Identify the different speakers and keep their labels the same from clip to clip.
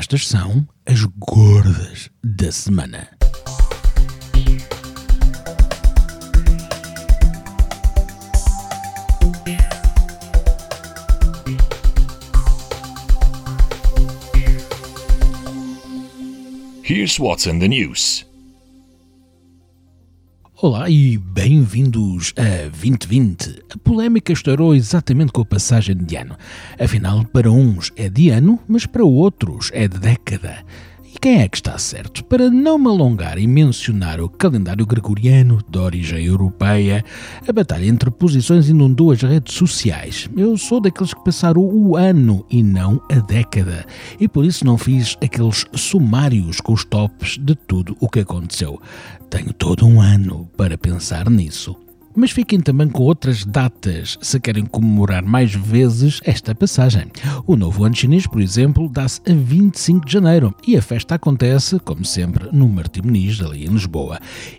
Speaker 1: estas são as gordas da semana.
Speaker 2: Here's what's in the news.
Speaker 1: Olá e bem-vindos a 2020. A polémica estourou exatamente com a passagem de ano. Afinal, para uns é de ano, mas para outros é de década. E quem é que está certo? Para não me alongar e mencionar o calendário gregoriano de origem europeia, a batalha entre posições inundou as redes sociais. Eu sou daqueles que passaram o ano e não a década, e por isso não fiz aqueles sumários com os tops de tudo o que aconteceu. Tenho todo um ano para pensar nisso. Mas fiquem também com outras datas se querem comemorar mais vezes esta passagem. O novo ano chinês, por exemplo, dá-se a 25 de janeiro e a festa acontece, como sempre, no Martim Muniz, ali em Lisboa.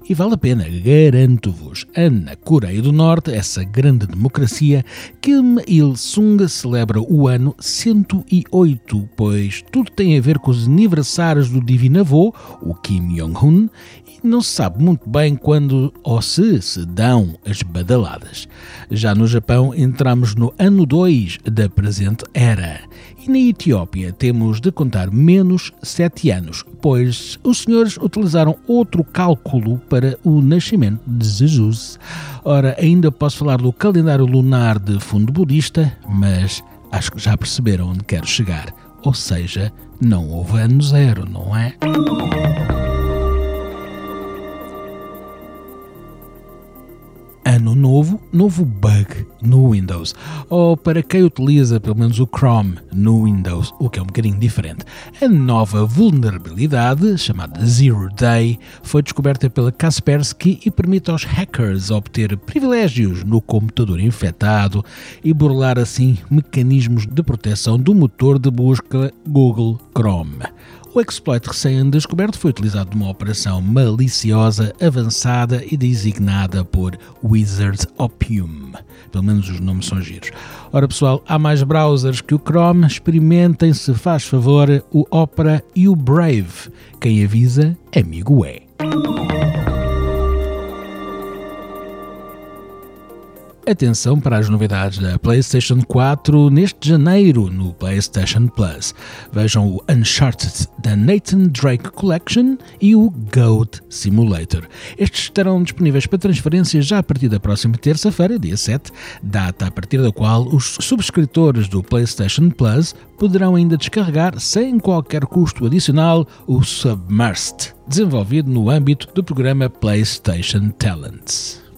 Speaker 1: E vale a pena, garanto-vos, na Coreia do Norte, essa grande democracia, Kim Il-sung celebra o ano 108, pois tudo tem a ver com os aniversários do divino avô, o Kim Jong-un, não se sabe muito bem quando ou se se dão as badaladas. Já no Japão entramos no ano 2 da presente era e na Etiópia temos de contar menos 7 anos, pois os senhores utilizaram outro cálculo para o nascimento de Jesus. Ora, ainda posso falar do calendário lunar de fundo budista, mas acho que já perceberam onde quero chegar. Ou seja, não houve ano zero, não é? Ano novo, novo bug no Windows. Ou para quem utiliza pelo menos o Chrome no Windows, o que é um bocadinho diferente. A nova vulnerabilidade, chamada Zero Day, foi descoberta pela Kaspersky e permite aos hackers obter privilégios no computador infectado e burlar assim mecanismos de proteção do motor de busca Google Chrome. O exploit recém-descoberto foi utilizado numa operação maliciosa, avançada e designada por Wizards Opium. Pelo menos os nomes são giros. Ora pessoal, há mais browsers que o Chrome. Experimentem, se faz favor, o Opera e o Brave. Quem avisa, amigo é. Atenção para as novidades da PlayStation 4 neste janeiro no PlayStation Plus. Vejam o Uncharted da Nathan Drake Collection e o Goat Simulator. Estes estarão disponíveis para transferência já a partir da próxima terça-feira, dia 7, data a partir da qual os subscritores do PlayStation Plus poderão ainda descarregar sem qualquer custo adicional o Submersed, desenvolvido no âmbito do programa PlayStation Talents.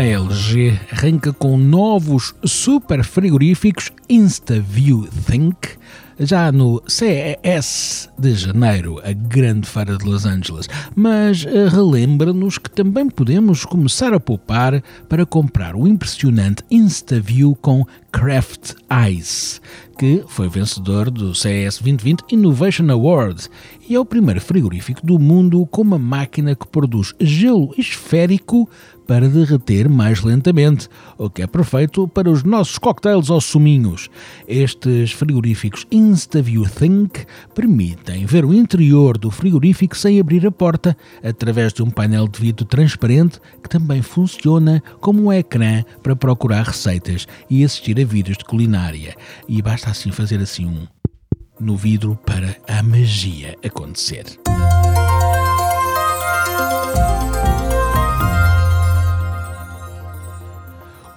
Speaker 1: A LG arranca com novos super frigoríficos InstaView Think. Já no CES de janeiro, a grande feira de Los Angeles, mas eh, relembra-nos que também podemos começar a poupar para comprar o impressionante InstaView com Craft Ice, que foi vencedor do CES 2020 Innovation Award e é o primeiro frigorífico do mundo com uma máquina que produz gelo esférico para derreter mais lentamente, o que é perfeito para os nossos cocktails ou suminhos. Estes frigoríficos InstaView Think permitem ver o interior do frigorífico sem abrir a porta, através de um painel de vidro transparente que também funciona como um ecrã para procurar receitas e assistir vídeos de culinária. E basta assim fazer assim um no vidro para a magia acontecer.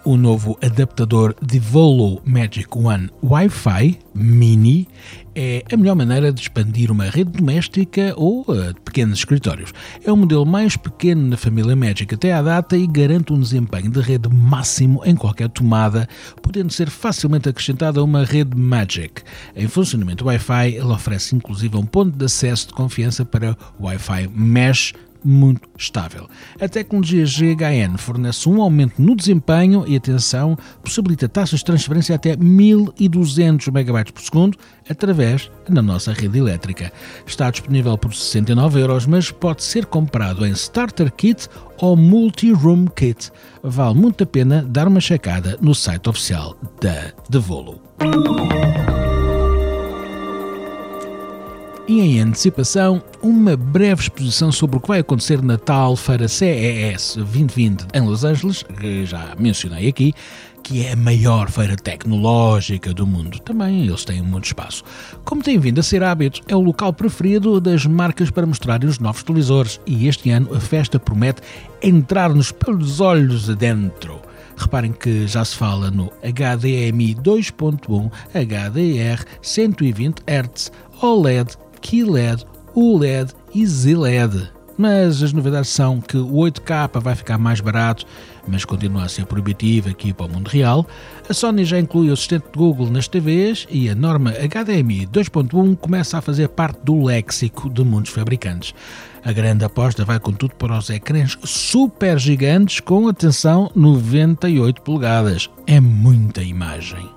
Speaker 1: O novo adaptador Devolo Magic One Wi-Fi Mini é a melhor maneira de expandir uma rede doméstica ou uh, de pequenos escritórios. É o modelo mais pequeno na família Magic até à data e garante um desempenho de rede máximo em qualquer tomada, podendo ser facilmente acrescentado a uma rede Magic. Em funcionamento Wi-Fi, ele oferece inclusive um ponto de acesso de confiança para Wi-Fi Mesh muito estável. A tecnologia GHN fornece um aumento no desempenho e, atenção, possibilita taxas de transferência até 1200 MB por segundo através da nossa rede elétrica. Está disponível por 69 euros, mas pode ser comprado em Starter Kit ou Multi-Room Kit. Vale muito a pena dar uma checada no site oficial da Devolo. E em antecipação, uma breve exposição sobre o que vai acontecer na tal Feira CES 2020 em Los Angeles, que já mencionei aqui, que é a maior feira tecnológica do mundo. Também eles têm muito espaço. Como tem vindo a ser hábito, é o local preferido das marcas para mostrarem os novos televisores e este ano a festa promete entrar-nos pelos olhos adentro. Reparem que já se fala no HDMI 2.1, HDR 120 Hz, OLED, QLED, OLED e ZLED. Mas as novidades são que o 8K vai ficar mais barato, mas continua a ser proibitivo aqui para o mundo real. A Sony já inclui o assistente de Google nas TVs e a norma HDMI 2.1 começa a fazer parte do léxico de muitos fabricantes. A grande aposta vai, contudo, para os ecrãs super gigantes com, atenção, 98 polegadas. É muita imagem.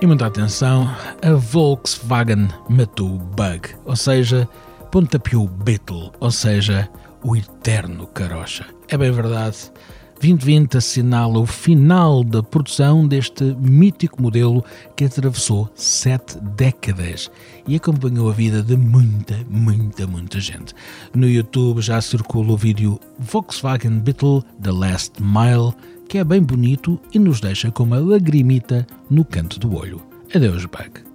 Speaker 1: E muita atenção, a Volkswagen matou o bug, ou seja, pontapeou o Beetle, ou seja, o eterno carocha. É bem verdade, 2020 assinala o final da produção deste mítico modelo que atravessou sete décadas e acompanhou a vida de muita, muita, muita gente. No YouTube já circula o vídeo Volkswagen Beetle The Last Mile que é bem bonito e nos deixa com uma lagrimita no canto do olho. Adeus, Bug.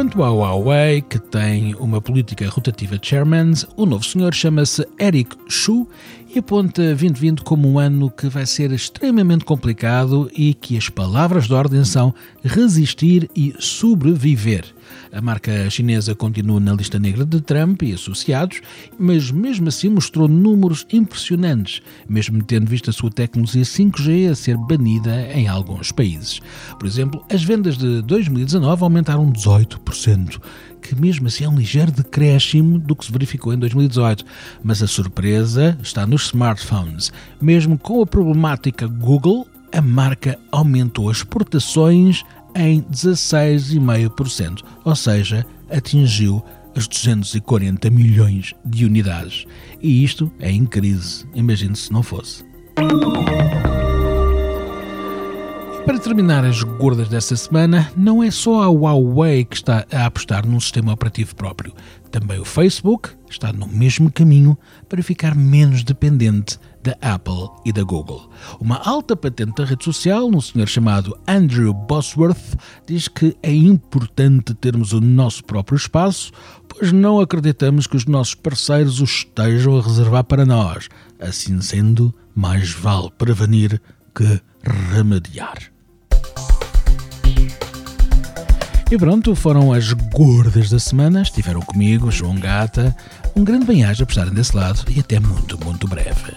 Speaker 1: Quanto ao Huawei, que tem uma política rotativa de chairmans, o novo senhor chama-se Eric Xu e aponta 2020 como um ano que vai ser extremamente complicado e que as palavras de ordem são resistir e sobreviver. A marca chinesa continua na lista negra de Trump e associados, mas mesmo assim mostrou números impressionantes, mesmo tendo visto a sua tecnologia 5G a ser banida em alguns países. Por exemplo, as vendas de 2019 aumentaram 18% que mesmo assim é um ligeiro decréscimo do que se verificou em 2018. Mas a surpresa está nos smartphones. Mesmo com a problemática Google, a marca aumentou as exportações em 16,5%, ou seja, atingiu as 240 milhões de unidades. E isto é em crise, imagine se não fosse. Para terminar as gordas desta semana, não é só a Huawei que está a apostar num sistema operativo próprio. Também o Facebook está no mesmo caminho para ficar menos dependente da Apple e da Google. Uma alta patente da rede social, um senhor chamado Andrew Bosworth, diz que é importante termos o nosso próprio espaço, pois não acreditamos que os nossos parceiros o estejam a reservar para nós. Assim sendo, mais vale prevenir que remediar. E pronto, foram as gordas da semana. Estiveram comigo, João Gata. Um grande bem-aja por estarem desse lado e até muito, muito breve.